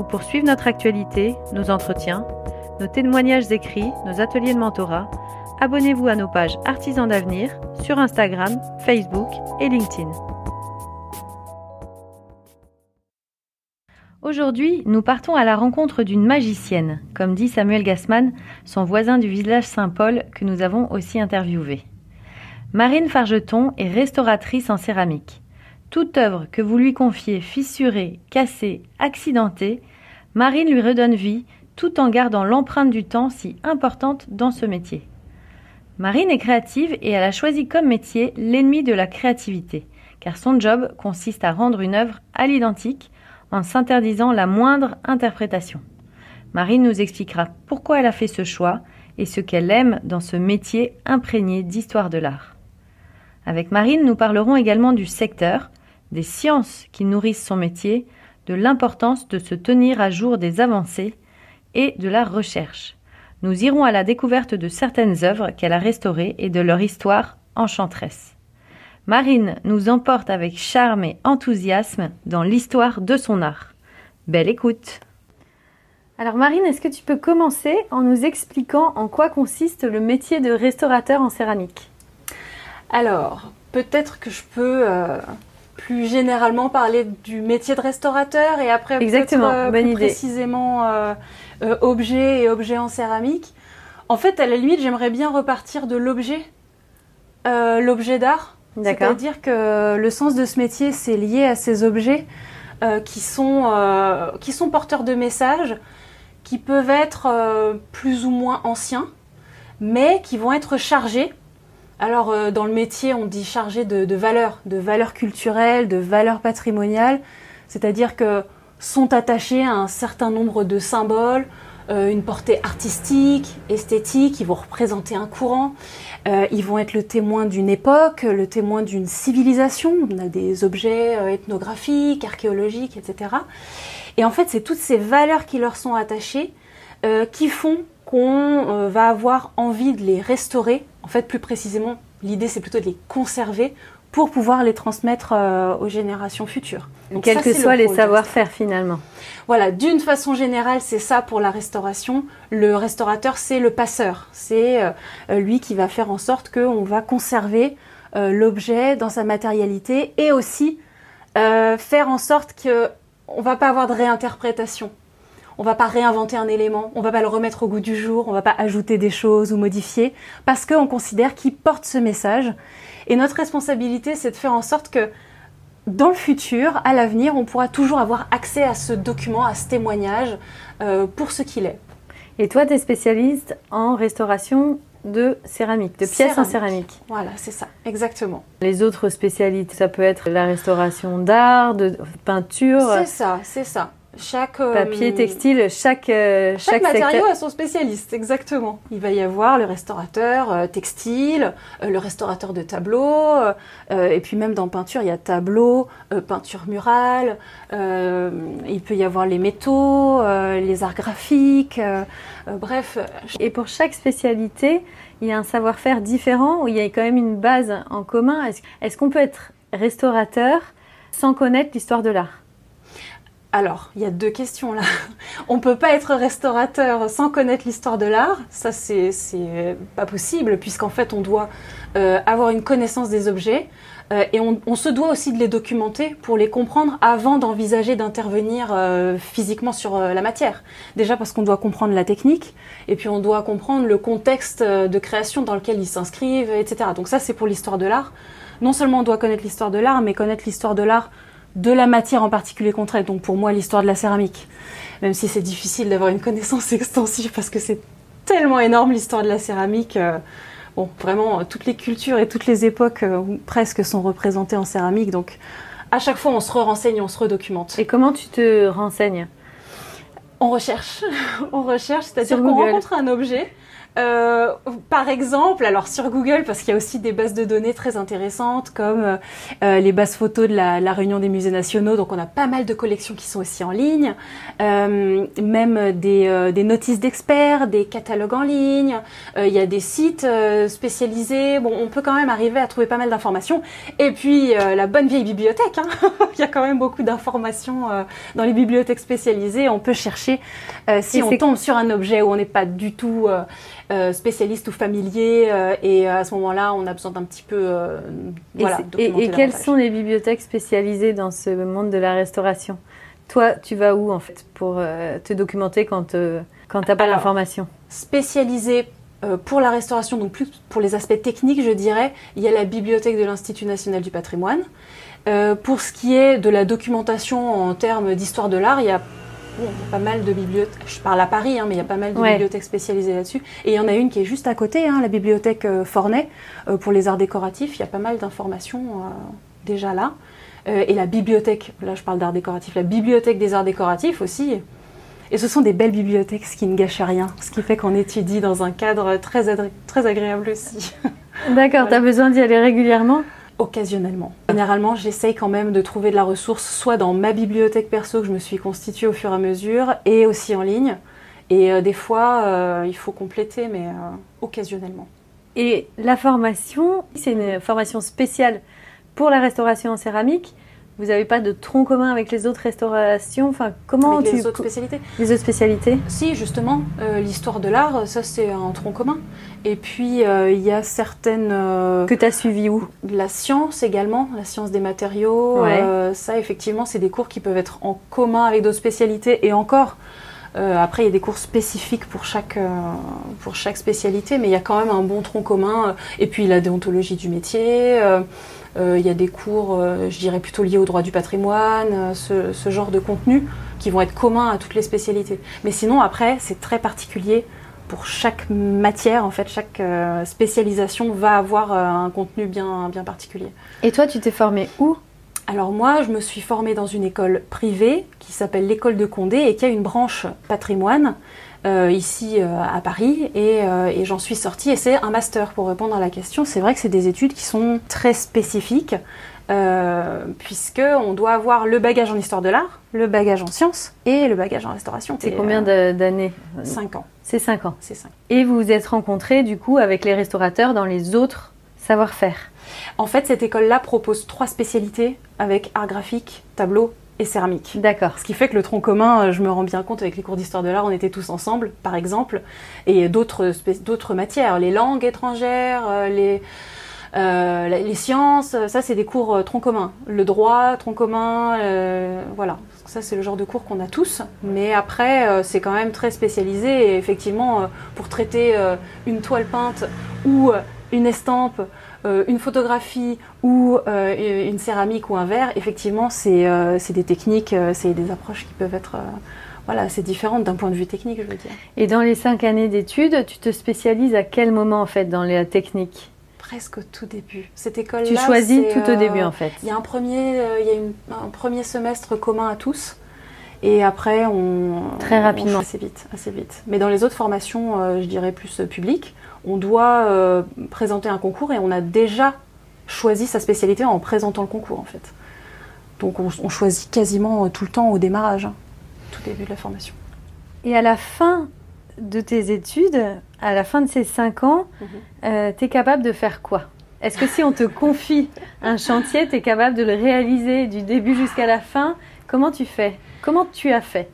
ou pour suivre notre actualité, nos entretiens, nos témoignages écrits, nos ateliers de mentorat, abonnez-vous à nos pages Artisans d'avenir sur Instagram, Facebook et LinkedIn. Aujourd'hui, nous partons à la rencontre d'une magicienne, comme dit Samuel Gassman, son voisin du village Saint-Paul que nous avons aussi interviewé. Marine Fargeton est restauratrice en céramique. Toute œuvre que vous lui confiez fissurée, cassée, accidentée, Marine lui redonne vie tout en gardant l'empreinte du temps si importante dans ce métier. Marine est créative et elle a choisi comme métier l'ennemi de la créativité, car son job consiste à rendre une œuvre à l'identique en s'interdisant la moindre interprétation. Marine nous expliquera pourquoi elle a fait ce choix et ce qu'elle aime dans ce métier imprégné d'histoire de l'art. Avec Marine, nous parlerons également du secteur, des sciences qui nourrissent son métier, de l'importance de se tenir à jour des avancées et de la recherche. Nous irons à la découverte de certaines œuvres qu'elle a restaurées et de leur histoire enchanteresse. Marine nous emporte avec charme et enthousiasme dans l'histoire de son art. Belle écoute Alors Marine, est-ce que tu peux commencer en nous expliquant en quoi consiste le métier de restaurateur en céramique? Alors, peut-être que je peux euh, plus généralement parler du métier de restaurateur et après Exactement, euh, bonne plus idée. précisément euh, euh, objet et objet en céramique. En fait, à la limite, j'aimerais bien repartir de l'objet, euh, l'objet d'art. C'est-à-dire que le sens de ce métier, c'est lié à ces objets euh, qui, sont, qui sont porteurs de messages, qui peuvent être plus ou moins anciens, mais qui vont être chargés. Alors, euh, dans le métier, on dit chargés de, valeurs, de valeurs culturelles, de valeurs patrimoniales, c'est-à-dire que sont attachés à un certain nombre de symboles, euh, une portée artistique, esthétique, ils vont représenter un courant, euh, ils vont être le témoin d'une époque, le témoin d'une civilisation, on a des objets ethnographiques, archéologiques, etc. Et en fait, c'est toutes ces valeurs qui leur sont attachées qui font qu'on euh, va avoir envie de les restaurer. En fait, plus précisément, l'idée c'est plutôt de les conserver pour pouvoir les transmettre euh, aux générations futures. Donc Quels que le soient les savoir-faire finalement. voilà, d'une façon générale, c'est ça pour la restauration. Le restaurateur, c'est le passeur. C'est euh, lui qui va faire en sorte qu'on va conserver euh, l'objet dans sa matérialité et aussi faire en sorte que on va pas avoir de réinterprétation. On va pas réinventer un élément, on va pas le remettre au goût du jour, on va pas ajouter des choses ou modifier parce qu'on considère qu'il porte ce message. Et notre responsabilité, c'est de faire en sorte que dans le futur, à l'avenir, on pourra toujours avoir accès à ce document, à ce témoignage euh, pour ce qu'il est. Et toi, tu es spécialiste en restauration de céramique, de pièces en céramique. Voilà, c'est ça, exactement. Les autres spécialités, ça peut être la restauration d'art, de peinture. C'est ça, c'est ça. Chaque papier, textile, chaque chaque, chaque matériau a son spécialiste, exactement. Il va y avoir le restaurateur textile, le restaurateur de tableaux, et puis même dans peinture, il y a tableau, peinture murale. il peut y avoir les métaux, les arts graphiques, bref. Et pour chaque spécialité, il y a un savoir-faire différent ou il y a quand même une base en commun? Est-ce qu'on peut être restaurateur sans connaître l'histoire de l'art? Alors, il y a deux questions là. On peut pas être restaurateur sans connaître l'histoire de l'art. Ça, c'est pas possible, puisqu'en fait, on doit euh, avoir une connaissance des objets. Euh, et on, se doit aussi de les documenter pour les comprendre avant d'envisager d'intervenir euh, physiquement sur la matière. Déjà parce qu'on doit comprendre la technique, et puis on doit comprendre le contexte de création dans lequel ils s'inscrivent, etc. Donc ça, c'est pour l'histoire de l'art. Non seulement on doit connaître l'histoire de l'art, mais connaître l'histoire de l'art de la matière en particulier qu'on traite, donc pour moi l'histoire de la céramique. Même si c'est difficile d'avoir une connaissance extensive parce que c'est tellement énorme l'histoire de la céramique. Euh, bon, vraiment, toutes les cultures et toutes les époques euh, presque sont représentées en céramique, donc à chaque fois on se re-renseigne, on se redocumente. Et comment tu te renseignes? On recherche, on recherche, c'est-à-dire qu'on rencontre un objet euh, par exemple, alors sur Google, parce qu'il y a aussi des bases de données très intéressantes, comme euh, euh, les bases photos de la, la, Réunion des musées nationaux, donc on a pas mal de collections qui sont aussi en ligne, même des, des notices d'experts, des catalogues en ligne, il y a des sites spécialisés, bon, on peut quand même arriver à trouver pas mal d'informations, et puis la bonne vieille bibliothèque, hein. Il y a quand même beaucoup d'informations dans les bibliothèques spécialisées, on peut chercher si on tombe sur un objet où on n'est pas du tout euh, spécialiste ou familier. Euh, et à ce moment-là, on a besoin d'un petit peu. Euh, voilà, et, et quelles sont les bibliothèques spécialisées dans ce monde de la restauration? Toi, tu vas où en fait pour te documenter quand, quand tu n'as pas l'information? Spécialisée pour la restauration, donc plus pour les aspects techniques, je dirais, il y a la bibliothèque de l'Institut national du patrimoine. pour ce qui est de la documentation en termes d'histoire de l'art, il y a il y a pas mal de bibliothèques. Je parle à Paris, hein, mais il y a pas mal de bibliothèques spécialisées là-dessus. Et il y en a une qui est juste à côté, hein, la bibliothèque euh, Fornet, euh, pour les arts décoratifs. Il y a pas mal d'informations euh, déjà là. et la bibliothèque, là je parle d'art décoratif, la bibliothèque des arts décoratifs aussi. Et ce sont des belles bibliothèques, ce qui ne gâche rien. Ce qui fait qu'on étudie dans un cadre très, très agréable aussi. D'accord, tu as besoin d'y aller régulièrement? Occasionnellement. Généralement, j'essaye quand même de trouver de la ressource soit dans ma bibliothèque perso que je me suis constituée au fur et à mesure et aussi en ligne. Et euh, des fois, euh, il faut compléter, mais euh, occasionnellement. Et la formation, c'est une formation spéciale pour la restauration en céramique. Vous n'avez pas de tronc commun avec les autres restaurations? Enfin, comment avec les autres spécialités Les autres spécialités? Si, justement, l'histoire de l'art, ça c'est un tronc commun. Et puis, euh, il y a certaines... Euh, que tu as suivi où? La science également, la science des matériaux. Euh, ça, effectivement, c'est des cours qui peuvent être en commun avec d'autres spécialités. Et encore, après, il y a des cours spécifiques pour chaque, pour chaque spécialité, mais il y a quand même un bon tronc commun. Et puis, la déontologie du métier. Il y a des cours, je dirais, plutôt liés au droit du patrimoine, ce, ce genre de contenu qui vont être communs à toutes les spécialités. Mais sinon, après, c'est très particulier pour chaque matière, en fait, chaque euh, spécialisation va avoir euh, un contenu bien, bien particulier. Et toi, tu t'es formée où? Alors moi, je me suis formée dans une école privée qui s'appelle l'école de Condé et qui a une branche patrimoine euh, ici à Paris et, et j'en suis sortie et c'est un master pour répondre à la question. C'est vrai que c'est des études qui sont très spécifiques euh, puisque on doit avoir le bagage en histoire de l'art, le bagage en sciences et le bagage en restauration. C'est combien d'années 5 ans. C'est 5 ans. C'est 5. Et vous vous êtes rencontrés du coup avec les restaurateurs dans les autres savoir-faire? En fait, cette école-là propose trois spécialités avec art graphique, tableau et céramique. D'accord. Ce qui fait que le tronc commun, euh, je me rends bien compte avec les cours d'histoire de l'art, on était tous ensemble, par exemple, et d'autres d'autres matières, les langues étrangères, euh, les euh, les sciences, ça c'est des cours tronc commun. Le droit, tronc commun, euh, voilà. Ça c'est le genre de cours qu'on a tous. Mais après, c'est quand même très spécialisé. Et effectivement, pour traiter une toile peinte ou une estampe, une photographie ou une céramique ou un verre, effectivement, c'est des techniques, c'est des approches qui peuvent être voilà, c'est différent d'un point de vue technique, je veux dire. Et dans les cinq années d'études, tu te spécialises à quel moment en fait dans les techniques presque au tout début. Cette école-là. Tu choisis tout au début euh, en fait. Il y a un premier, euh, y a un premier semestre commun à tous. Et après, on. Très rapidement. assez vite, assez vite. Mais dans les autres formations, euh, je dirais plus publiques, on doit euh, présenter un concours et on a déjà choisi sa spécialité en présentant le concours, en fait. Donc on, choisit quasiment tout le temps au démarrage, hein, tout début de la formation. Et à la fin de tes études, à la fin de ces cinq ans, mhm. tu es capable de faire quoi? Est-ce que si on te confie un chantier, tu es capable de le réaliser du début jusqu'à la fin? Comment tu fais? Comment tu as fait?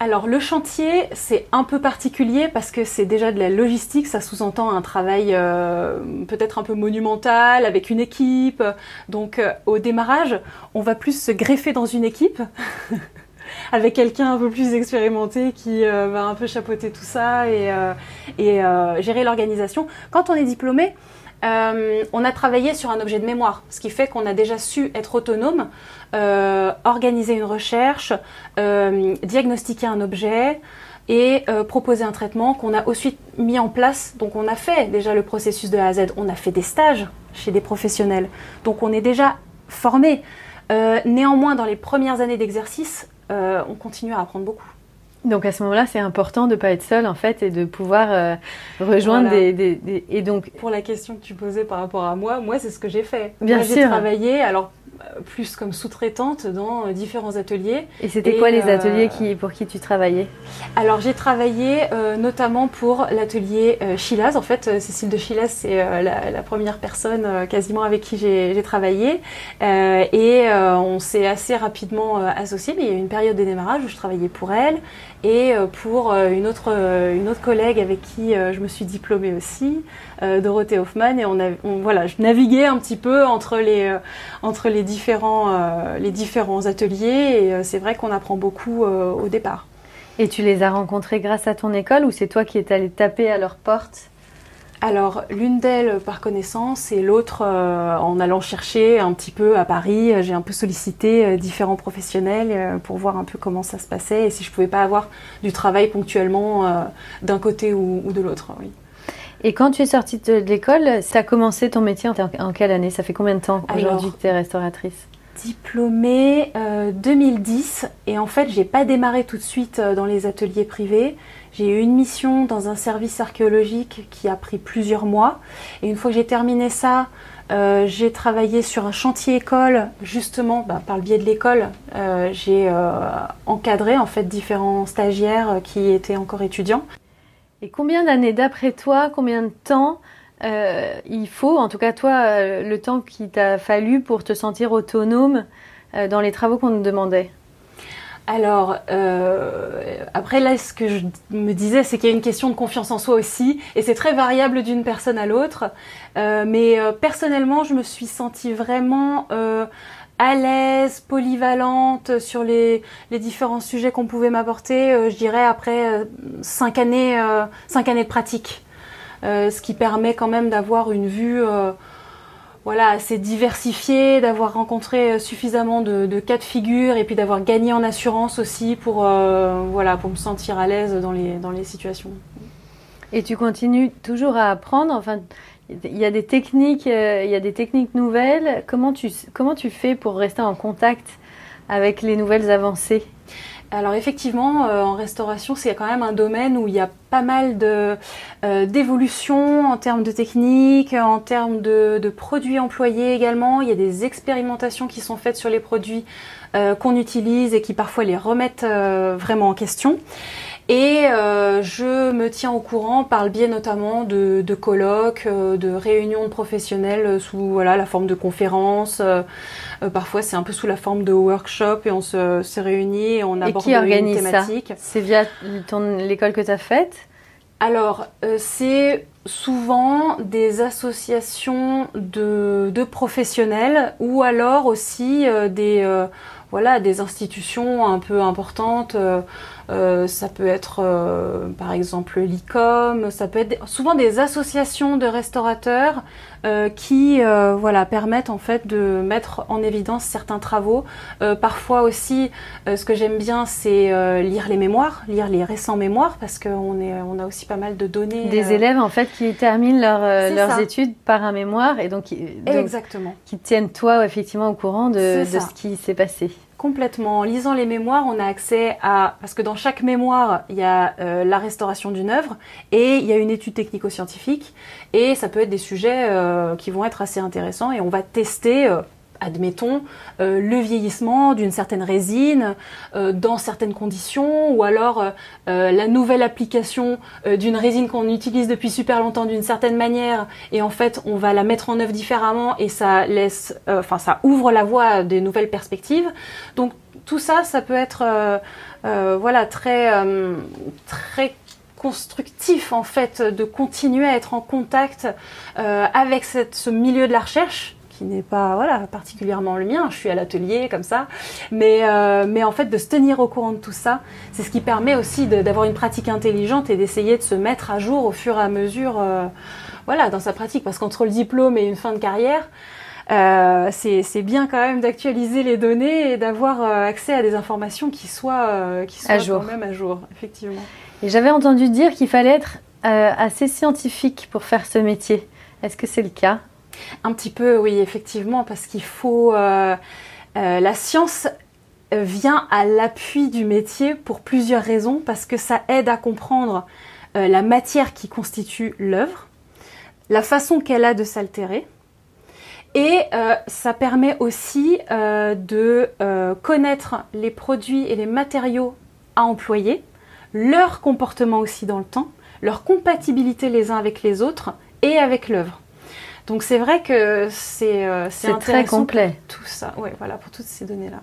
Alors le chantier, c'est un peu particulier parce que c'est déjà de la logistique, ça sous-entend un travail euh, peut-être un peu monumental avec une équipe. Donc euh, au démarrage, on va plus se greffer dans une équipe avec quelqu'un un peu plus expérimenté qui euh, va un peu chapeauter tout ça et, et gérer l'organisation. Quand on est diplômé, euh, on a travaillé sur un objet de mémoire, ce qui fait qu'on a déjà su être autonome, euh, organiser une recherche, euh, diagnostiquer un objet et proposer un traitement qu'on a ensuite mis en place. Donc on a fait déjà le processus de A à Z, on a fait des stages chez des professionnels, donc on est déjà formé. néanmoins, dans les premières années d'exercice, on continue à apprendre beaucoup. Donc à ce moment-là, c'est important de ne pas être seul en fait et de pouvoir euh, rejoindre des, Et donc pour la question que tu posais par rapport à moi, moi c'est ce que j'ai fait. Bien sûr. J'ai travaillé alors plus comme sous-traitante dans euh, différents ateliers. Et c'était quoi les ateliers qui, pour qui tu travaillais? Alors j'ai travaillé euh, notamment pour l'atelier Chilaz. En fait, Cécile de Chilaz, c'est la, première personne quasiment avec qui j'ai travaillé. et on s'est assez rapidement associés. Mais il y a eu une période de démarrage où je travaillais pour elle et pour une, autre, une autre collègue avec qui je me suis diplômée aussi, Dorothée Hoffman. Et on, a, voilà, je naviguais un petit peu entre les, entre les différents, euh, les différents ateliers et euh, c'est vrai qu'on apprend beaucoup euh, au départ. Et tu les as rencontrés grâce à ton école ou c'est toi qui es allé taper à leur porte? Alors, l'une d'elles par connaissance et l'autre en allant chercher un petit peu à Paris. J'ai un peu sollicité différents professionnels pour voir un peu comment ça se passait et si je pouvais pas avoir du travail ponctuellement d'un côté ou, de l'autre. Oui. Et quand tu es sortie de l'école, ça a commencé ton métier en, quelle année? Ça fait combien de temps aujourd'hui que tu es restauratrice? Diplômée 2010 euh, et en fait j'ai pas démarré tout de suite euh, dans les ateliers privés. J'ai eu une mission dans un service archéologique qui a pris plusieurs mois et une fois que j'ai terminé ça, euh, j'ai travaillé sur un chantier école justement bah, par le biais de l'école. j'ai encadré en fait différents stagiaires qui étaient encore étudiants. Et combien d'années d'après toi, combien de temps euh, il faut, en tout cas toi, euh, le temps qu'il t'a fallu pour te sentir autonome euh, dans les travaux qu'on te demandait? Alors, après là, ce que je me disais, c'est qu'il y a une question de confiance en soi aussi, et c'est très variable d'une personne à l'autre. mais personnellement, je me suis sentie vraiment à l'aise, polyvalente sur les, les différents sujets qu'on pouvait m'apporter, euh, je dirais après euh, cinq années, euh, cinq années de pratique. ce qui permet quand même d'avoir une vue voilà, assez diversifiée, d'avoir rencontré suffisamment de, cas de figure et puis d'avoir gagné en assurance aussi pour, voilà, pour me sentir à l'aise dans les, dans les situations. Et tu continues toujours à apprendre, enfin, il y a des techniques, euh, il y a des techniques nouvelles. Comment tu, comment tu fais pour rester en contact avec les nouvelles avancées? Alors effectivement, euh, en restauration, c'est quand même un domaine où il y a pas mal de euh, d'évolutions en termes de techniques, en termes de, produits employés également. Il y a des expérimentations qui sont faites sur les produits qu'on utilise et qui parfois les remettent vraiment en question. Et euh, je me tiens au courant par le biais notamment de, colloques, euh, de réunions de professionnels sous la forme de conférences. Euh, parfois, c'est un peu sous la forme de workshops et on se, réunit et on aborde et qui organise une thématique. C'est via l'école que tu as faite alors, c'est souvent des associations de, de, professionnels ou alors aussi des, voilà, des institutions un peu importantes. Euh, ça peut être euh, par exemple l'ICOM, ça peut être souvent des associations de restaurateurs euh, qui voilà permettent en fait de mettre en évidence certains travaux. parfois aussi, ce que j'aime bien, c'est lire les mémoires, lire les récents mémoires parce qu'on est on a aussi pas mal de données. Des élèves en fait qui terminent leurs études par un mémoire et donc, Exactement. qui tiennent toi effectivement au courant de, de ce qui s'est passé. Complètement. En lisant les mémoires, on a accès à... Parce que dans chaque mémoire, il y a euh, la restauration d'une œuvre et il y a une étude technico-scientifique. Et ça peut être des sujets euh, qui vont être assez intéressants et on va tester... Euh, admettons, le vieillissement d'une certaine résine dans certaines conditions, ou alors la nouvelle application d'une résine qu'on utilise depuis super longtemps d'une certaine manière, et en fait on va la mettre en œuvre différemment, et ça laisse, ça ouvre la voie à des nouvelles perspectives. Donc tout ça, ça peut être euh, euh, voilà très euh, très constructif en fait de continuer à être en contact avec ce milieu de la recherche qui n'est pas voilà particulièrement le mien. Je suis à l'atelier comme ça, mais mais en fait de se tenir au courant de tout ça, c'est ce qui permet aussi d'avoir une pratique intelligente et d'essayer de se mettre à jour au fur et à mesure, voilà, dans sa pratique. Parce qu'entre le diplôme et une fin de carrière, euh, c'est bien quand même d'actualiser les données et d'avoir euh, accès à des informations qui soient, euh, qui soient quand même à jour, effectivement. Et j'avais entendu dire qu'il fallait être assez scientifique pour faire ce métier. Est-ce que c'est le cas? Un petit peu, oui, effectivement, parce qu'il faut... la science vient à l'appui du métier pour plusieurs raisons, parce que ça aide à comprendre la matière qui constitue l'œuvre, la façon qu'elle a de s'altérer, et euh, ça permet aussi euh, de euh, connaître les produits et les matériaux à employer, leur comportement aussi dans le temps, leur compatibilité les uns avec les autres et avec l'œuvre. Donc c'est vrai que c'est c'est très complet tout ça. Oui, voilà pour toutes ces données là.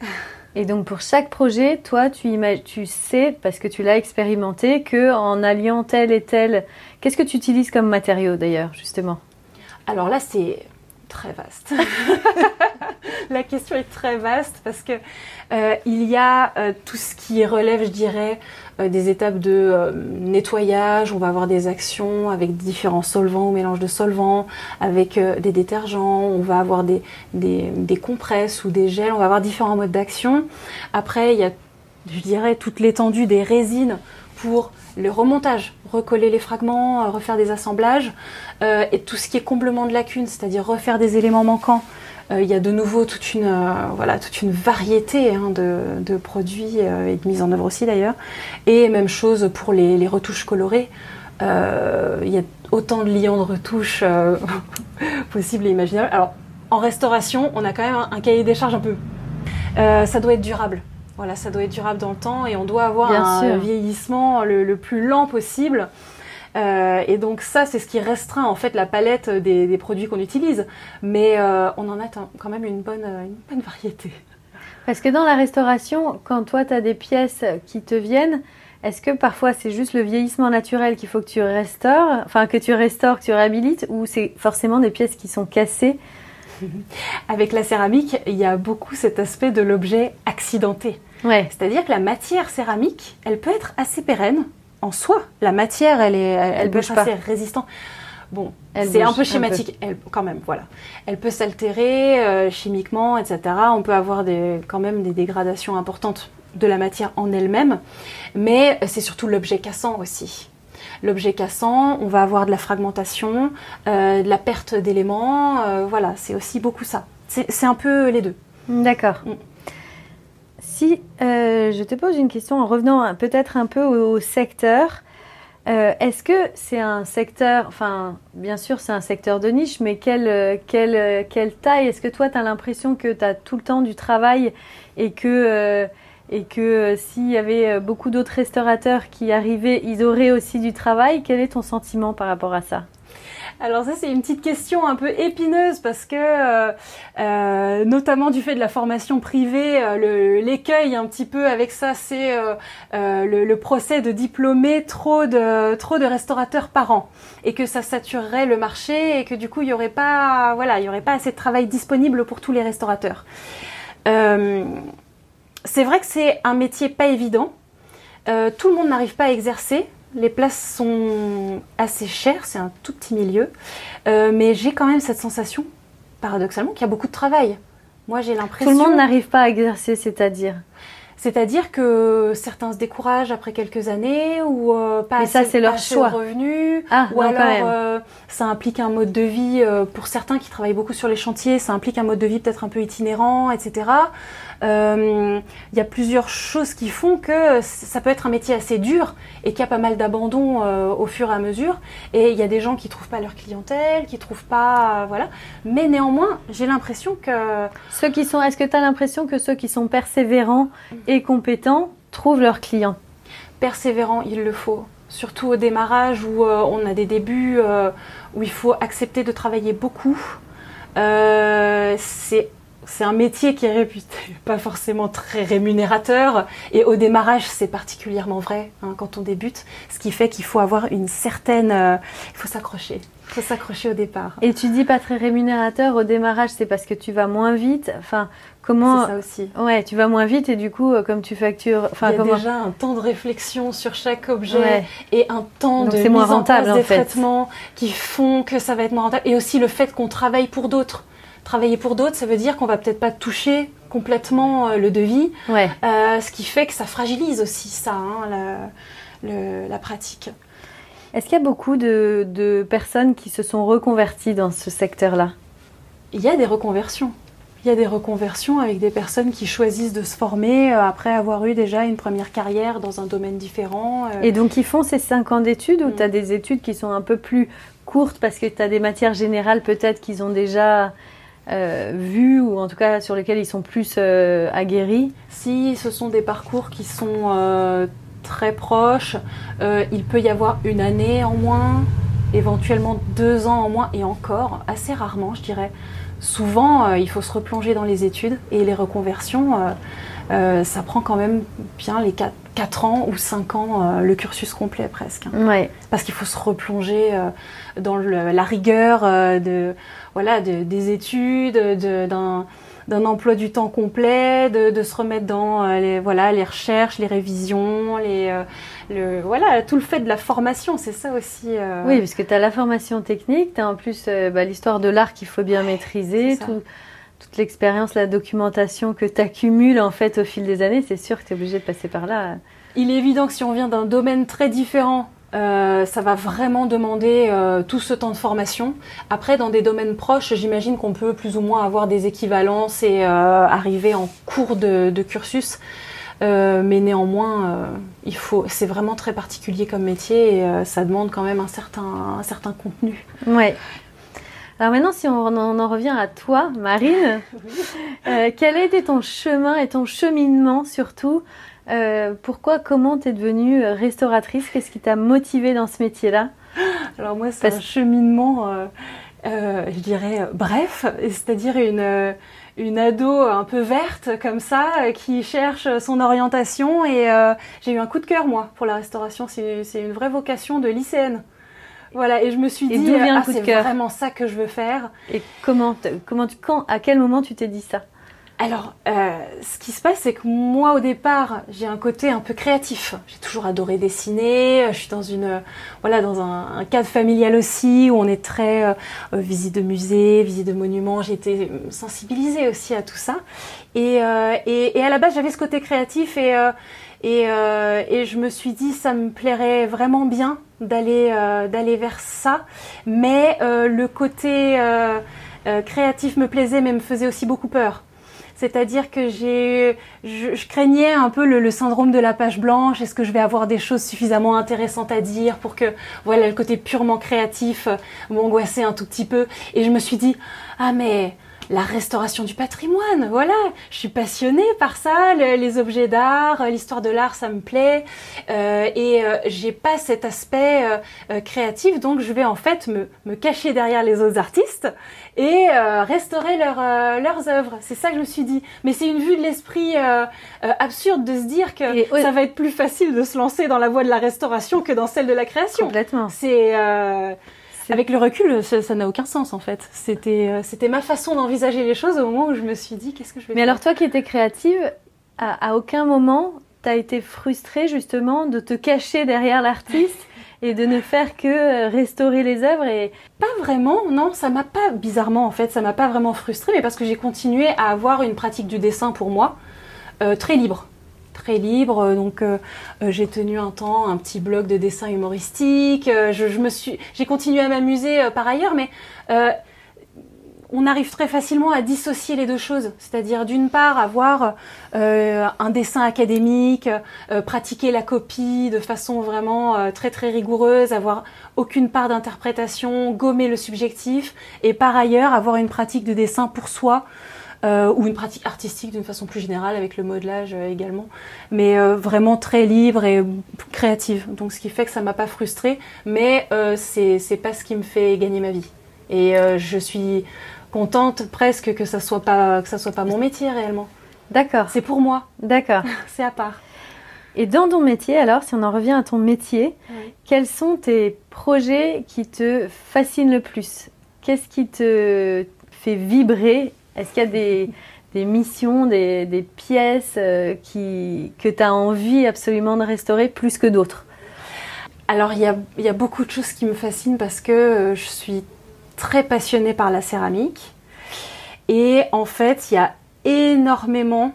Et donc pour chaque projet, toi, tu, tu sais, parce que tu l'as expérimenté, que en alliant tel et tel, qu'est-ce que tu utilises comme matériau d'ailleurs, justement? Alors là, c'est très vaste. la question est très vaste parce que euh, il y a euh, tout ce qui relève, je dirais, euh, des étapes de nettoyage. On va avoir des actions avec différents solvants ou mélanges de solvants, avec des détergents. On va avoir des, des, compresses ou des gels. On va avoir différents modes d'action. Après, il y a, je dirais, toute l'étendue des résines pour le remontage, recoller les fragments, euh, refaire des assemblages, euh, et tout ce qui est comblement de lacunes, c'est-à-dire refaire des éléments manquants. Euh, il y a de nouveau toute une, variété hein, de, produits et de mise en œuvre aussi d'ailleurs. Et même chose pour les, retouches colorées. il y a autant de liants de retouches possibles et imaginables. Alors, en restauration, on a quand même un cahier des charges un peu... ça doit être durable. Voilà, ça doit être durable dans le temps et on doit avoir un vieillissement le, plus lent possible. Euh, et donc ça, c'est ce qui restreint en fait la palette des, produits qu'on utilise. Mais euh, on en a quand même une bonne, une bonne variété. Parce que dans la restauration, quand toi, tu as des pièces qui te viennent, est-ce que parfois c'est juste le vieillissement naturel qu'il faut que tu restaures, enfin que tu restaures, que tu réhabilites, ou c'est forcément des pièces qui sont cassées? Avec la céramique, il y a beaucoup cet aspect de l'objet accidenté. C'est-à-dire que la matière céramique, elle peut être assez pérenne en soi. La matière, elle est, elle, peut être assez résistante. Bon, c'est un peu schématique, Elle, quand même, voilà. Elle peut s'altérer euh, chimiquement, etc. On peut avoir des, quand même des dégradations importantes de la matière en elle-même, mais c'est surtout l'objet cassant aussi. L'objet cassant, on va avoir de la fragmentation, euh, de la perte d'éléments, euh, voilà, c'est aussi beaucoup ça. C'est un peu les deux. D'accord. Mm. Si euh, je te pose une question en revenant peut-être un peu au, secteur, euh, est-ce que c'est un secteur, enfin bien sûr c'est un secteur de niche, mais quelle, taille? Est-ce que toi tu as l'impression que tu as tout le temps du travail et que, euh, et que s'il y avait beaucoup d'autres restaurateurs qui arrivaient, ils auraient aussi du travail? Quel est ton sentiment par rapport à ça? Alors ça c'est une petite question un peu épineuse parce que euh, euh, notamment du fait de la formation privée, euh, l'écueil un petit peu avec ça c'est le, procès de diplômer trop de restaurateurs par an et que ça saturerait le marché et que du coup il y aurait voilà aurait pas assez de travail disponible pour tous les restaurateurs. c'est vrai que c'est un métier pas évident. tout le monde n'arrive pas à exercer les places sont assez chères, c'est un tout petit milieu, euh, mais j'ai quand même cette sensation, paradoxalement, qu'il y a beaucoup de travail. Moi, j'ai l'impression. Tout le monde n'arrive pas à exercer, c'est-à-dire c'est-à-dire que certains se découragent après quelques années ou euh, pas assez, ça, c'est leur choix. revenus ah, ou alors euh, ça implique un mode de vie pour certains qui travaillent beaucoup sur les chantiers, ça implique un mode de vie peut-être un peu itinérant, etc. Il y a plusieurs choses qui font que ça peut être un métier assez dur et qu'il y a pas mal d'abandon au fur et à mesure. Et il y a des gens qui trouvent pas leur clientèle, qui trouvent pas, voilà. Mais néanmoins, j'ai l'impression que ceux qui sont, est-ce que tu as l'impression que ceux qui sont persévérants et compétents trouvent leurs clients? Persévérants, il le faut surtout au démarrage où euh, on a des débuts euh, où il faut accepter de travailler beaucoup. Euh, c'est c'est un métier qui est réputé pas forcément très rémunérateur et au démarrage c'est particulièrement vrai hein, quand on débute, ce qui fait qu'il faut avoir une certaine, il faut s'accrocher, il faut s'accrocher au départ. Et tu dis pas très rémunérateur au démarrage, c'est parce que tu vas moins vite, enfin Comment C'est ça aussi. Ouais, tu vas moins vite et du coup, euh, comme tu factures, enfin, il y a déjà un temps de réflexion sur chaque objet et un temps de mise moins rentable, en place des traitements qui font que ça va être moins rentable. Et aussi le fait qu'on travaille pour d'autres. Travailler pour d'autres, ça veut dire qu'on va peut-être pas toucher complètement euh, le devis, ouais. euh, ce qui fait que ça fragilise aussi ça, hein, la, le, la pratique. Est-ce qu'il y a beaucoup de, de personnes qui se sont reconverties dans ce secteur-là? Il y a des reconversions. Il y a des reconversions avec des personnes qui choisissent de se former euh, après avoir eu déjà une première carrière dans un domaine différent. Et donc ils font ces 5 ans d'études ou mm. tu as des études qui sont un peu plus courtes parce que tu as des matières générales peut-être qu'ils ont déjà euh, vues ou en tout cas sur lesquelles ils sont plus aguerris Si ce sont des parcours qui sont très proches, il peut y avoir une année en moins, éventuellement deux ans en moins et encore, assez rarement je dirais souvent, euh, il faut se replonger dans les études et les reconversions, euh, euh, ça prend quand même bien les 4, ans ou 5 ans, le cursus complet presque. Hein. Parce qu'il faut se replonger dans la rigueur de, voilà, des études, d'un emploi du temps complet, de, se remettre dans euh, les, voilà, les recherches, les révisions, les, euh, le, voilà, tout le fait de la formation, c'est ça aussi. Euh. Oui, parce que tu as la formation technique, tu as en plus bah, l'histoire de l'art qu'il faut bien maîtriser, toute l'expérience, la documentation que tu accumules en fait au fil des années, c'est sûr que tu es obligé de passer par là. Il est évident que si on vient d'un domaine très différent euh, ça va vraiment demander euh, tout ce temps de formation. Après, dans des domaines proches, j'imagine qu'on peut plus ou moins avoir des équivalences et euh, arriver en cours de, cursus. mais néanmoins, il faut, c'est vraiment très particulier comme métier et ça demande quand même un certain, un certain contenu. Ouais. Alors maintenant, si on en, revient à toi, Marine, quel a été ton chemin et ton cheminement surtout euh, pourquoi, comment tu es devenue euh, restauratrice? Qu'est-ce qui t'a motivée dans ce métier-là? Alors moi, c'est un cheminement, euh, je dirais, bref, c'est-à-dire une, une ado un peu verte comme ça, qui cherche son orientation et j'ai eu un coup de cœur, moi, pour la restauration. C'est une vraie vocation de lycéenne. Voilà, et je me suis dit, ah, c'est vraiment ça que je veux faire. Et comment, comment quand, à quel moment tu t'es dit ça? Alors, euh, ce qui se passe, c'est que moi, au départ, j'ai un côté un peu créatif. J'ai toujours adoré dessiner. Je suis dans une, voilà, dans un, cadre familial aussi où on est très euh, visite de musée, visite de monuments. J'ai été sensibilisée aussi à tout ça. Et, euh, à la base, j'avais ce côté créatif et et, et, je me suis dit, ça me plairait vraiment bien d'aller d'aller vers ça. Mais le côté créatif me plaisait, mais me faisait aussi beaucoup peur. C'est-à-dire que j'ai, je, craignais un peu le, syndrome de la page blanche. Est-ce que je vais avoir des choses suffisamment intéressantes à dire pour que, voilà, le côté purement créatif euh, m'angoissait un tout petit peu. Et je me suis dit, ah mais la restauration du patrimoine, voilà, je suis passionnée par ça, les objets d'art, l'histoire de l'art, ça me plaît, euh, et euh, j'ai pas cet aspect euh, créatif, donc je vais en fait me, me, cacher derrière les autres artistes et restaurer leurs œuvres. C'est ça que je me suis dit. Mais c'est une vue de l'esprit absurde de se dire que ça va être plus facile de se lancer dans la voie de la restauration que dans celle de la création. Complètement. C'est avec le recul, ça n'a aucun sens en fait. C'était, euh, c'était ma façon d'envisager les choses au moment où je me suis dit qu'est-ce que je vais Mais alors toi qui étais créative, à, aucun moment t'as été frustrée justement de te cacher derrière l'artiste et de ne faire que euh, restaurer les œuvres et pas vraiment non ça m'a pas bizarrement en fait ça m'a pas vraiment frustrée mais parce que j'ai continué à avoir une pratique du dessin pour moi euh, très libre très libre. Donc euh, euh, j'ai tenu un temps un petit blog de dessin humoristique. Euh, je, me suis, j'ai continué à m'amuser par ailleurs, mais on arrive très facilement à dissocier les deux choses. C'est-à-dire d'une part avoir euh, un dessin académique, euh, pratiquer la copie de façon vraiment euh, très très rigoureuse, avoir aucune part d'interprétation, gommer le subjectif, et par ailleurs avoir une pratique de dessin pour soi. Ou une pratique artistique d'une façon plus générale avec le modelage également, mais vraiment très libre et créative. Donc ce qui fait que ça m'a pas frustrée, mais c'est c'est pas ce qui me fait gagner ma vie. Et je suis contente presque que ça soit pas que ça soit pas mon métier réellement. D'accord. C'est pour moi. D'accord. c'est à part. Et dans ton métier, alors, si on en revient à ton métier, quels sont tes projets qui te fascinent le plus? Qu'est-ce qui te fait vibrer Est-ce qu'il y a des, des missions, des, des pièces euh, qui, que tu as envie absolument de restaurer plus que d'autres? Alors, il y a, y a, beaucoup de choses qui me fascinent parce que euh, je suis très passionnée par la céramique. Et en fait, il y a énormément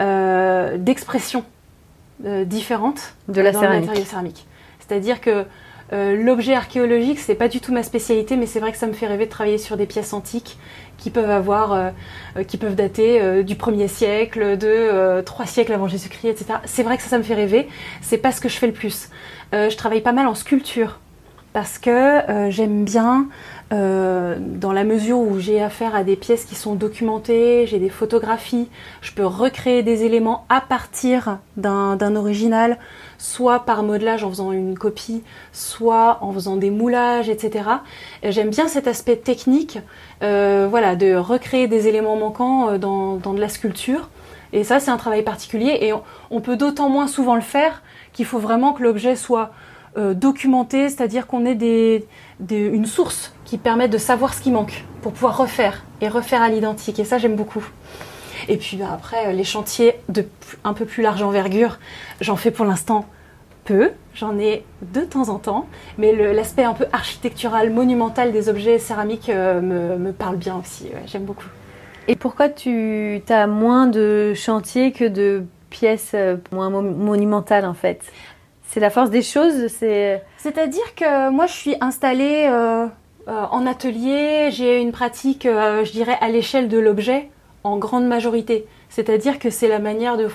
euh, d'expressions différentes de la dans céramique. céramique. C'est-à-dire que euh, l'objet archéologique, c'est pas du tout ma spécialité, mais c'est vrai que ça me fait rêver de travailler sur des pièces antiques qui peuvent avoir, qui peuvent dater du 1er siècle, de trois siècles avant Jésus-Christ, etc. C'est vrai que ça, ça me fait rêver. C'est pas ce que je fais le plus. je travaille pas mal en sculpture parce que j'aime bien euh, dans la mesure où j'ai affaire à des pièces qui sont documentées, j'ai des photographies, je peux recréer des éléments à partir d'un original, soit par modelage en faisant une copie, soit en faisant des moulages, etc. J'aime bien cet aspect technique, euh, voilà, de recréer des éléments manquants euh, dans, de la sculpture. Et ça, c'est un travail particulier et on peut d'autant moins souvent le faire qu'il faut vraiment que l'objet soit euh, documenté, c'est-à-dire qu'on ait des, une source qui permet de savoir ce qui manque pour pouvoir refaire et refaire à l'identique. Et ça, j'aime beaucoup. Et puis bah, après, euh, les chantiers de un peu plus large envergure, j'en fais pour l'instant peu, j'en ai de temps en temps, mais l'aspect un peu architectural, monumental des objets céramiques euh, me, me, parle bien aussi, j'aime beaucoup. Et pourquoi tu as moins de chantiers que de pièces moins monumentales en fait? C'est la force des choses. C'est. C'est-à-dire que moi, je suis installée euh, euh, en atelier. J'ai une pratique, euh, je dirais, à l'échelle de l'objet en grande majorité. C'est-à-dire que c'est la manière de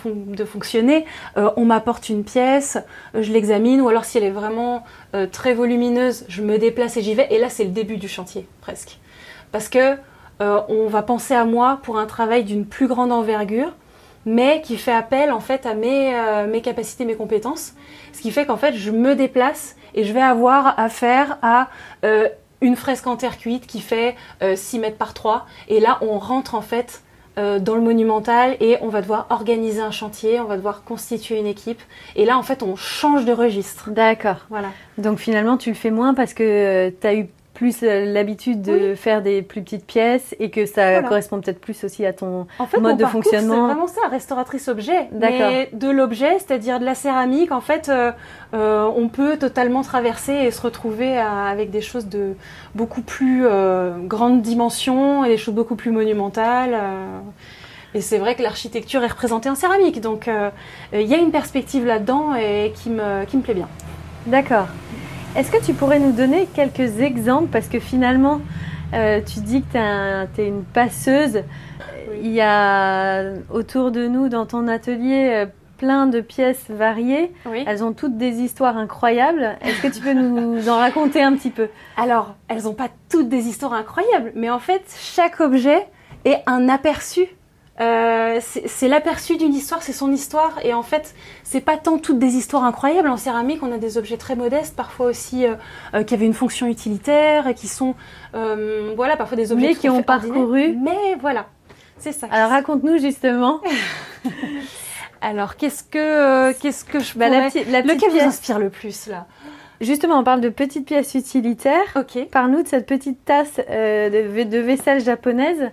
fonctionner. on m'apporte une pièce, je l'examine, ou alors si elle est vraiment très volumineuse, je me déplace et j'y vais. Et là, c'est le début du chantier, presque. Parce que on va penser à moi pour un travail d'une plus grande envergure mais qui fait appel en fait à mes, euh, mes capacités, mes compétences. Ce qui fait qu'en fait, je me déplace et je vais avoir affaire à euh, une fresque en terre cuite qui fait 6 euh, mètres par 3. Et là, on rentre en fait dans le monumental et on va devoir organiser un chantier, on va devoir constituer une équipe. Et là, en fait, on change de registre. D'accord. Voilà. Donc finalement, tu le fais moins parce que tu as eu plus euh, l'habitude de faire des plus petites pièces et que ça correspond peut-être plus aussi à ton en fait, mode de fonctionnement. C'est vraiment ça, restauratrice objet. Mais de l'objet, c'est-à-dire de la céramique, en fait, euh, euh, on peut totalement traverser et se retrouver avec des choses de beaucoup plus grande dimension et des choses beaucoup plus monumentales. Et c'est vrai que l'architecture est représentée en céramique, donc il y a une perspective là-dedans et qui me, qui me plaît bien. D'accord. Est-ce que tu pourrais nous donner quelques exemples? Parce que finalement, euh, tu dis que tu es, une passeuse. Il y a autour de nous, dans ton atelier, euh, plein de pièces variées. Elles ont toutes des histoires incroyables. Est-ce que tu peux nous en raconter un petit peu? Alors, elles n'ont pas toutes des histoires incroyables, mais en fait, chaque objet est un aperçu euh, c'est l'aperçu d'une histoire, c'est son histoire. Et en fait, c'est pas tant toutes des histoires incroyables. En céramique, on a des objets très modestes, parfois aussi euh, euh, qui avaient une fonction utilitaire, qui sont, voilà, parfois des objets qui ont parcouru. Mais voilà, c'est ça. Alors raconte-nous justement. Alors qu'est-ce que qu'est-ce que je bah, la, la Lequel vous inspire le plus là? Justement, on parle de petites pièces utilitaires. Ok. Parle-nous de cette petite tasse de, de vaisselle japonaise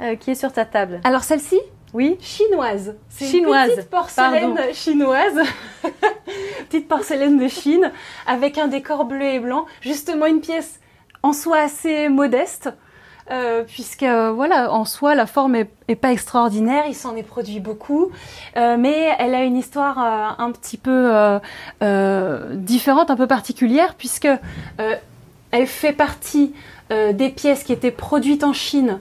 euh, qui est sur ta table. Alors celle-ci Oui. Chinoise. C'est chinoise. Une petite porcelaine chinoise. petite porcelaine de Chine avec un décor bleu et blanc. Justement une pièce en soi assez modeste. Euh, puisque voilà, en soi la forme est, pas extraordinaire, il s'en est produit beaucoup, euh, mais elle a une histoire un petit peu différente, un peu particulière, puisque elle fait partie des pièces qui étaient produites en Chine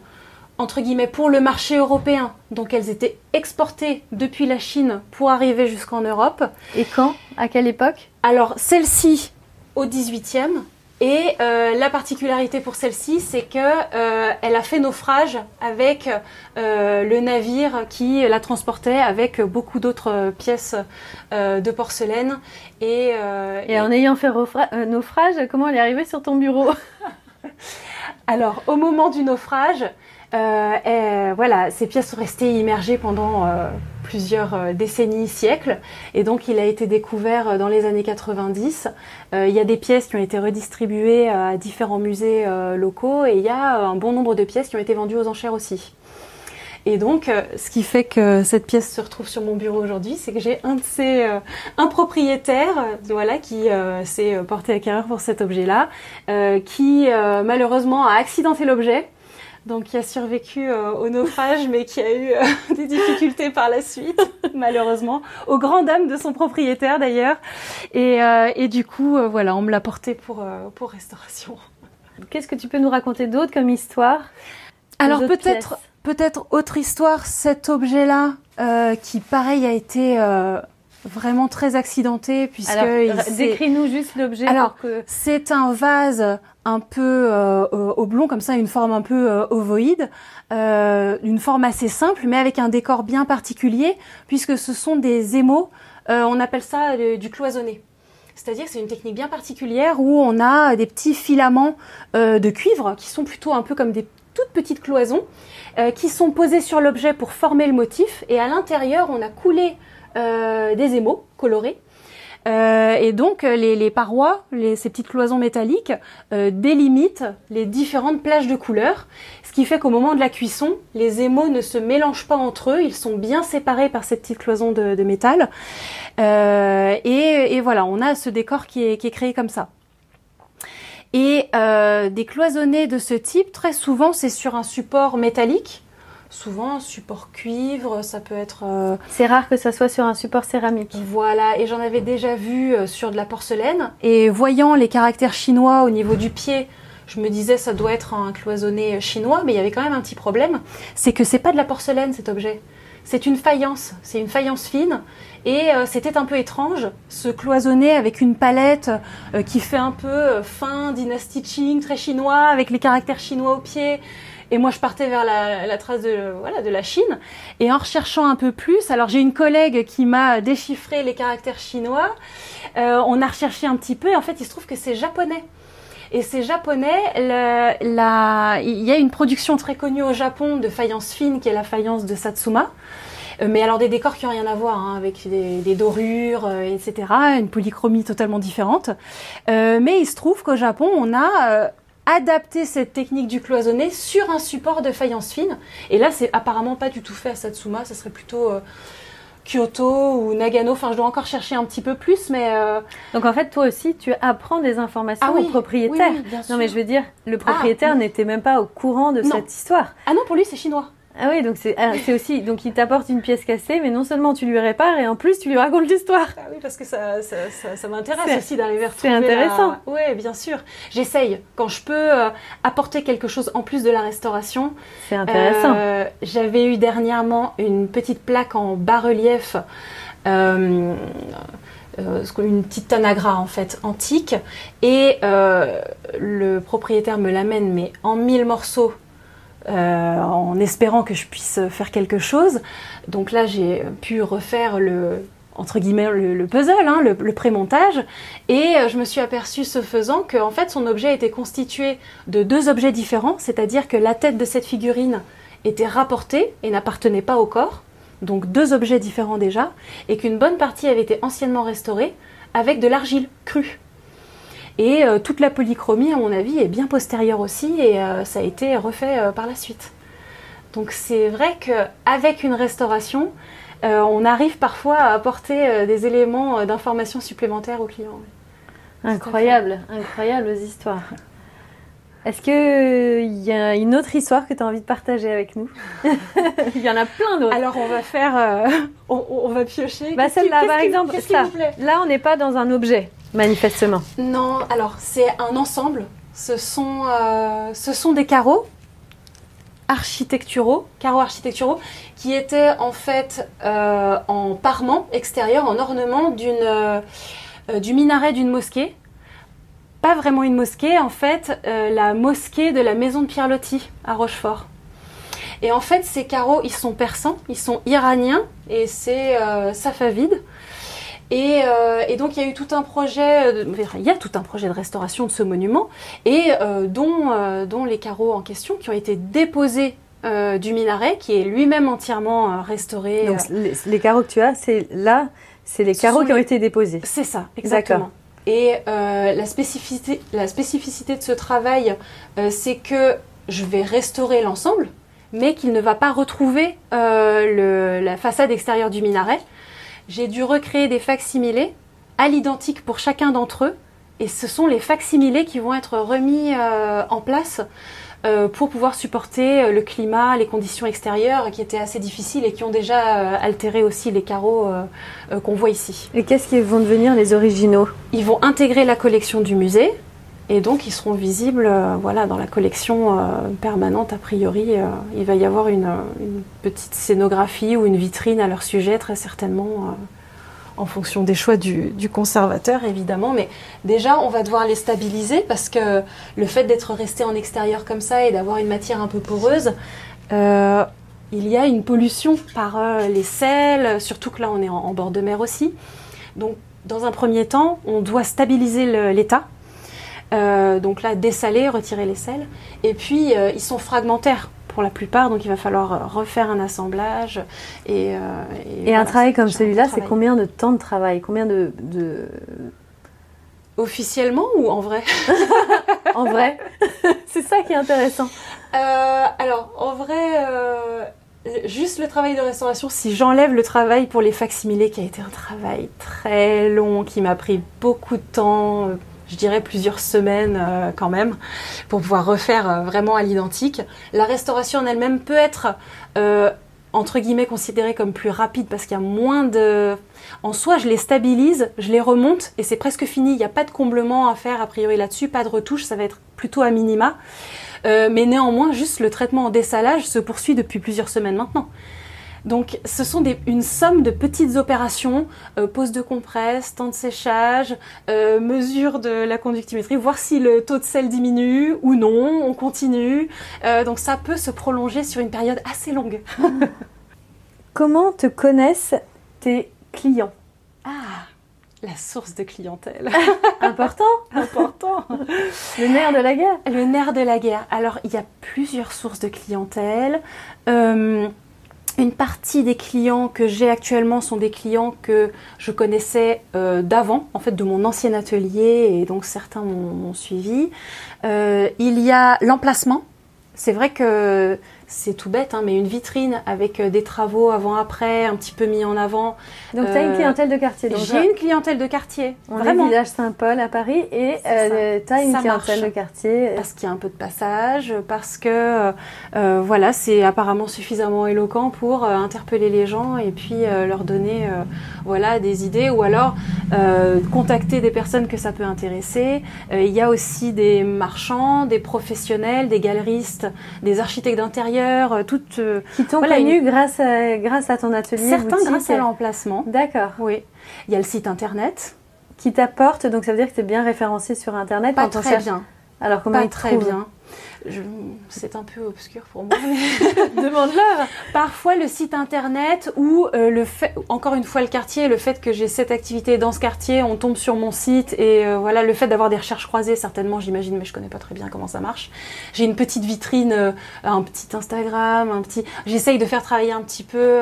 entre guillemets, pour le marché européen. Donc elles étaient exportées depuis la Chine pour arriver jusqu'en Europe. Et quand? À quelle époque? Alors celle-ci au 18e. Et euh, la particularité pour celle-ci, c'est que euh, elle a fait naufrage avec euh, le navire qui la transportait avec beaucoup d'autres pièces de porcelaine. Et, et en ayant fait naufrage, comment elle est arrivée sur ton bureau? Alors, au moment du naufrage, euh, et, voilà, ces pièces sont restées immergées pendant euh, plusieurs euh, décennies, siècles, et donc il a été découvert dans les années 90. il y a des pièces qui ont été redistribuées à différents musées locaux, et il y a un bon nombre de pièces qui ont été vendues aux enchères aussi. Et donc, ce qui fait que cette pièce se retrouve sur mon bureau aujourd'hui, c'est que j'ai un de ces, un propriétaire, voilà, qui s'est porté acquéreur pour cet objet-là, qui malheureusement a accidenté l'objet donc qui a survécu euh, au naufrage, mais qui a eu euh, des difficultés par la suite, malheureusement, aux grandes dames de son propriétaire d'ailleurs. Et, euh, et, du coup, voilà, on me l'a porté pour, pour restauration. Qu'est-ce que tu peux nous raconter d'autre comme histoire? Alors peut-être peut-être autre histoire, cet objet-là, qui pareil a été vraiment très accidenté puisque décris-nous juste l'objet. Alors que... c'est un vase un peu euh, oblong comme ça, une forme un peu euh, ovoïde, euh, une forme assez simple mais avec un décor bien particulier puisque ce sont des émaux. Euh, on appelle ça du cloisonné. C'est-à-dire que c'est une technique bien particulière où on a des petits filaments de cuivre qui sont plutôt un peu comme des toutes petites cloisons qui sont posées sur l'objet pour former le motif et à l'intérieur on a coulé euh, des émaux colorés. Euh, et donc les, parois, ces petites cloisons métalliques, euh, délimitent les différentes plages de couleurs, ce qui fait qu'au moment de la cuisson, les émaux ne se mélangent pas entre eux, ils sont bien séparés par ces petites cloisons de, métal. Et, voilà, on a ce décor qui est, qui est créé comme ça. Et des cloisonnés de ce type, très souvent, c'est sur un support métallique souvent un support cuivre, ça peut être... Euh, c'est rare que ça soit sur un support céramique. Voilà, et j'en avais déjà vu euh, sur de la porcelaine. Et voyant les caractères chinois au niveau du pied, je me disais ça doit être un cloisonné chinois, mais il y avait quand même un petit problème, c'est que c'est pas de la porcelaine cet objet. C'est une faïence, c'est une faïence fine, et euh, c'était un peu étrange, ce cloisonné avec une palette qui fait un peu fin, dynasty Qing, très chinois, avec les caractères chinois au pied. Et moi, je partais vers la, trace de, voilà, de la Chine. Et en recherchant un peu plus, alors j'ai une collègue qui m'a déchiffré les caractères chinois. Euh, on a recherché un petit peu et en fait, il se trouve que c'est japonais. Et c'est japonais, la, il y a une production très connue au Japon de faïence fine qui est la faïence de Satsuma. Euh, mais alors des décors qui n'ont rien à voir, hein, avec des, dorures, euh, etc. Une polychromie totalement différente. mais il se trouve qu'au Japon, on a adapter cette technique du cloisonné sur un support de faïence fine. Et là, c'est apparemment pas du tout fait à Satsuma, ça serait plutôt euh, Kyoto ou Nagano. Enfin, je dois encore chercher un petit peu plus, mais. Euh, Donc en fait, toi aussi, tu apprends des informations ah au propriétaire. non, mais je veux dire, le propriétaire ah, n'était même pas au courant de cette histoire. Ah non, pour lui, c'est chinois. Ah oui, donc ah, c'est aussi donc il t'apporte une pièce cassée, mais non seulement tu lui répares et en plus tu lui racontes l'histoire. Ah oui, parce que ça, ça, ça, m'intéresse aussi d'arriver à retrouver. C'est intéressant. Oui, bien sûr. J'essaye quand je peux euh, apporter quelque chose en plus de la restauration. C'est intéressant. Euh, j'avais eu dernièrement une petite plaque en bas-relief. Euh, une petite tanagra en fait antique et le propriétaire me l'amène mais en mille morceaux euh, en espérant que je puisse faire quelque chose. Donc là, j'ai pu refaire le entre guillemets le, puzzle, hein, le, le pré-montage, et euh, je me suis aperçue ce faisant que en fait son objet était constitué de deux objets différents, c'est-à-dire que la tête de cette figurine était rapportée et n'appartenait pas au corps, donc deux objets différents déjà, et qu'une bonne partie avait été anciennement restaurée avec de l'argile crue. Et euh, toute la polychromie, à mon avis, est bien postérieure aussi et euh, ça a été refait euh, par la suite. Donc c'est vrai qu'avec une restauration, on arrive parfois à apporter des éléments d'information supplémentaires aux clients. Incroyable, incroyables histoires. Est-ce qu'il y a une autre histoire que tu as envie de partager avec nous? Il y en a plein d'autres. Alors on va faire, on, va piocher. Bah celle-là par exemple, là on n'est pas dans un objet manifestement. Non, alors c'est un ensemble. ce sont, ce sont des carreaux architecturaux, carreaux architecturaux, qui étaient en fait en parement extérieur, en ornement d'une, du minaret d'une mosquée. Pas vraiment une mosquée, en fait, la mosquée de la maison de Pierre Loti à Rochefort. Et en fait, ces carreaux, ils sont persans, ils sont iraniens, et c'est Euh, et, donc il y a eu tout un projet, il y a tout un projet de restauration de ce monument, et euh, dont, euh, dont les carreaux en question qui ont été déposés du minaret, qui est lui-même entièrement restauré. Donc les, carreaux que tu as, c'est là, c'est les carreaux qui ont été déposés. C'est ça, exactement. Et la, spécificité, la spécificité de ce travail, c'est que je vais restaurer l'ensemble, mais qu'il ne va pas retrouver la façade extérieure du minaret j'ai dû recréer des facsimilés à l'identique pour chacun d'entre eux. Et ce sont les facsimilés qui vont être remis euh, en place euh, pour pouvoir supporter euh, le climat, les conditions extérieures qui étaient assez difficiles et qui ont déjà altéré aussi les carreaux qu'on voit ici. Et qu'est-ce qui vont devenir les originaux? Ils vont intégrer la collection du musée et donc ils seront visibles voilà, dans la collection permanente a priori. il va y avoir une, petite scénographie ou une vitrine à leur sujet très certainement en fonction des choix du, conservateur, évidemment. Mais déjà, on va devoir les stabiliser parce que le fait d'être resté en extérieur comme ça et d'avoir une matière un peu poreuse, euh, il y a une pollution par euh, les sels, surtout que là, on est en, bord de mer aussi. Donc, dans un premier temps, on doit stabiliser l'état. Euh, donc là, dessaler, retirer les sels. Et puis, ils sont fragmentaires pour la plupart, donc il va falloir euh, refaire un assemblage. Et, euh, et, un travail comme celui-là, c'est combien de temps de travail? Combien de, Officiellement ou en vrai? En vrai. c'est ça qui est intéressant. Euh, alors, en vrai, juste le travail de restauration, si j'enlève le travail pour les facsimilés, qui a été un travail très long, qui m'a pris beaucoup de temps, je dirais plusieurs semaines euh, quand même, pour pouvoir refaire euh, vraiment à l'identique. La restauration en elle-même peut être euh, entre guillemets considérée comme plus rapide parce qu'il y a moins de... En soi, je les stabilise, je les remonte et c'est presque fini. Il n'y a pas de comblement à faire a priori là-dessus, pas de retouche, ça va être plutôt à minima. mais néanmoins, juste le traitement en dessalage se poursuit depuis plusieurs semaines maintenant. Donc ce sont une somme de petites opérations, euh, pose de compresse, temps de séchage, euh, mesure de la conductimétrie, voir si le taux de sel diminue ou non, on continue. Euh, donc ça peut se prolonger sur une période assez longue. Comment te connaissent tes clients? Ah la source de clientèle. Important Important. Le nerf de la guerre. Le nerf de la guerre. Alors, il y a plusieurs sources de clientèle. Une partie des clients que j'ai actuellement sont des clients que je connaissais euh, d'avant, en fait de mon ancien atelier, et donc certains m'ont suivi. Euh, il y a l'emplacement. C'est vrai que c'est tout bête, hein, mais une vitrine avec euh, des travaux avant-après, un petit peu mis en avant. Donc, tu as une clientèle de quartier. J'ai une clientèle de quartier. On vraiment. est village Saint-Paul à Paris et euh, tu as une clientèle de quartier. Parce qu'il y a un peu de passage, parce que euh, voilà, c'est apparemment suffisamment éloquent pour interpeller les gens et puis leur donner voilà, des idées ou alors contacter des personnes que ça peut intéresser. il y a aussi des marchands, des professionnels, des galeristes, des architectes d'intérieur euh, toutes. Euh, qui t'ont connu grâce, à, grâce à ton atelier Certains grâce à l'emplacement. D'accord. Oui. Il y a le site internet. Qui t'apporte, donc ça veut dire que tu es bien référencé sur internet. Pas très bien. Alors comment Pas très bien c'est un peu obscur pour moi, mais demande-leur. Parfois le site internet ou euh, le fait, encore une fois le quartier, le fait que j'ai cette activité dans ce quartier, on tombe sur mon site et euh, voilà le fait d'avoir des recherches croisées, certainement j'imagine, mais je connais pas très bien comment ça marche. J'ai une petite vitrine, euh, un petit Instagram, un petit. J'essaye de faire travailler un petit peu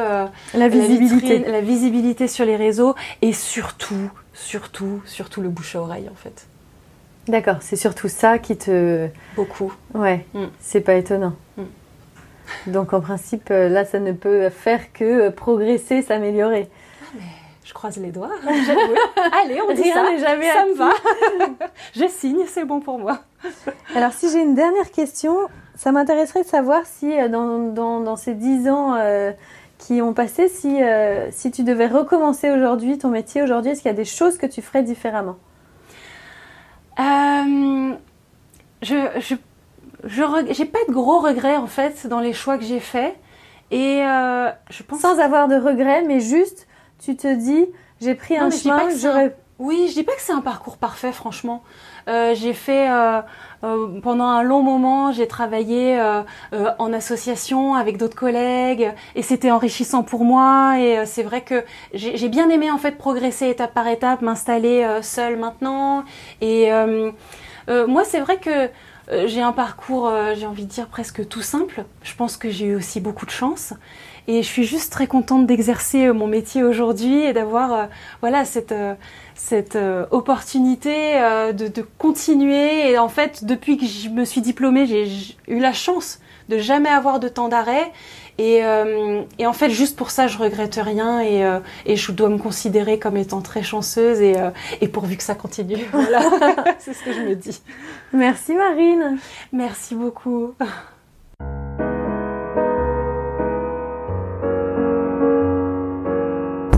la visibilité, la visibilité sur les réseaux et surtout, surtout, surtout le bouche à oreille en fait. D'accord, c'est surtout ça qui te. Beaucoup. Ouais, mm. c'est pas étonnant. Mm. Donc en principe, euh, là, ça ne peut faire que euh, progresser, s'améliorer. Ah, mais je croise les doigts. Allez, on dit Rien ça. jamais ça me va. je signe, c'est bon pour moi. Alors si j'ai une dernière question, ça m'intéresserait de savoir si euh, dans, dans, dans ces dix ans qui ont passé, si, si tu devais recommencer aujourd'hui ton métier aujourd'hui, est-ce qu'il y a des choses que tu ferais différemment? Euh, je, j'ai pas de gros regrets en fait dans les choix que j'ai faits. Et euh, je pense. Sans avoir de regrets, mais juste, tu te dis, j'ai pris un chemin, j'aurais. Oui, je dis pas que c'est un parcours parfait, franchement. Euh, j'ai fait euh, pendant un long moment, j'ai travaillé euh, euh, en association avec d'autres collègues et c'était enrichissant pour moi. Et c'est vrai que j'ai bien aimé en fait progresser étape par étape, m'installer seule maintenant. Et moi, c'est vrai que j'ai un parcours, j'ai envie de dire presque tout simple. Je pense que j'ai eu aussi beaucoup de chance. Et je suis juste très contente d'exercer mon métier aujourd'hui et d'avoir voilà cette cette euh, opportunité euh, de, de, continuer. Et en fait, depuis que je me suis diplômée, j'ai eu la chance de jamais avoir de temps d'arrêt. Et, euh, et, en fait, juste pour ça, je regrette rien et, et, je dois me considérer comme étant très chanceuse et, et pourvu que ça continue. Voilà, c'est ce que je me dis. Merci Marine. Merci beaucoup.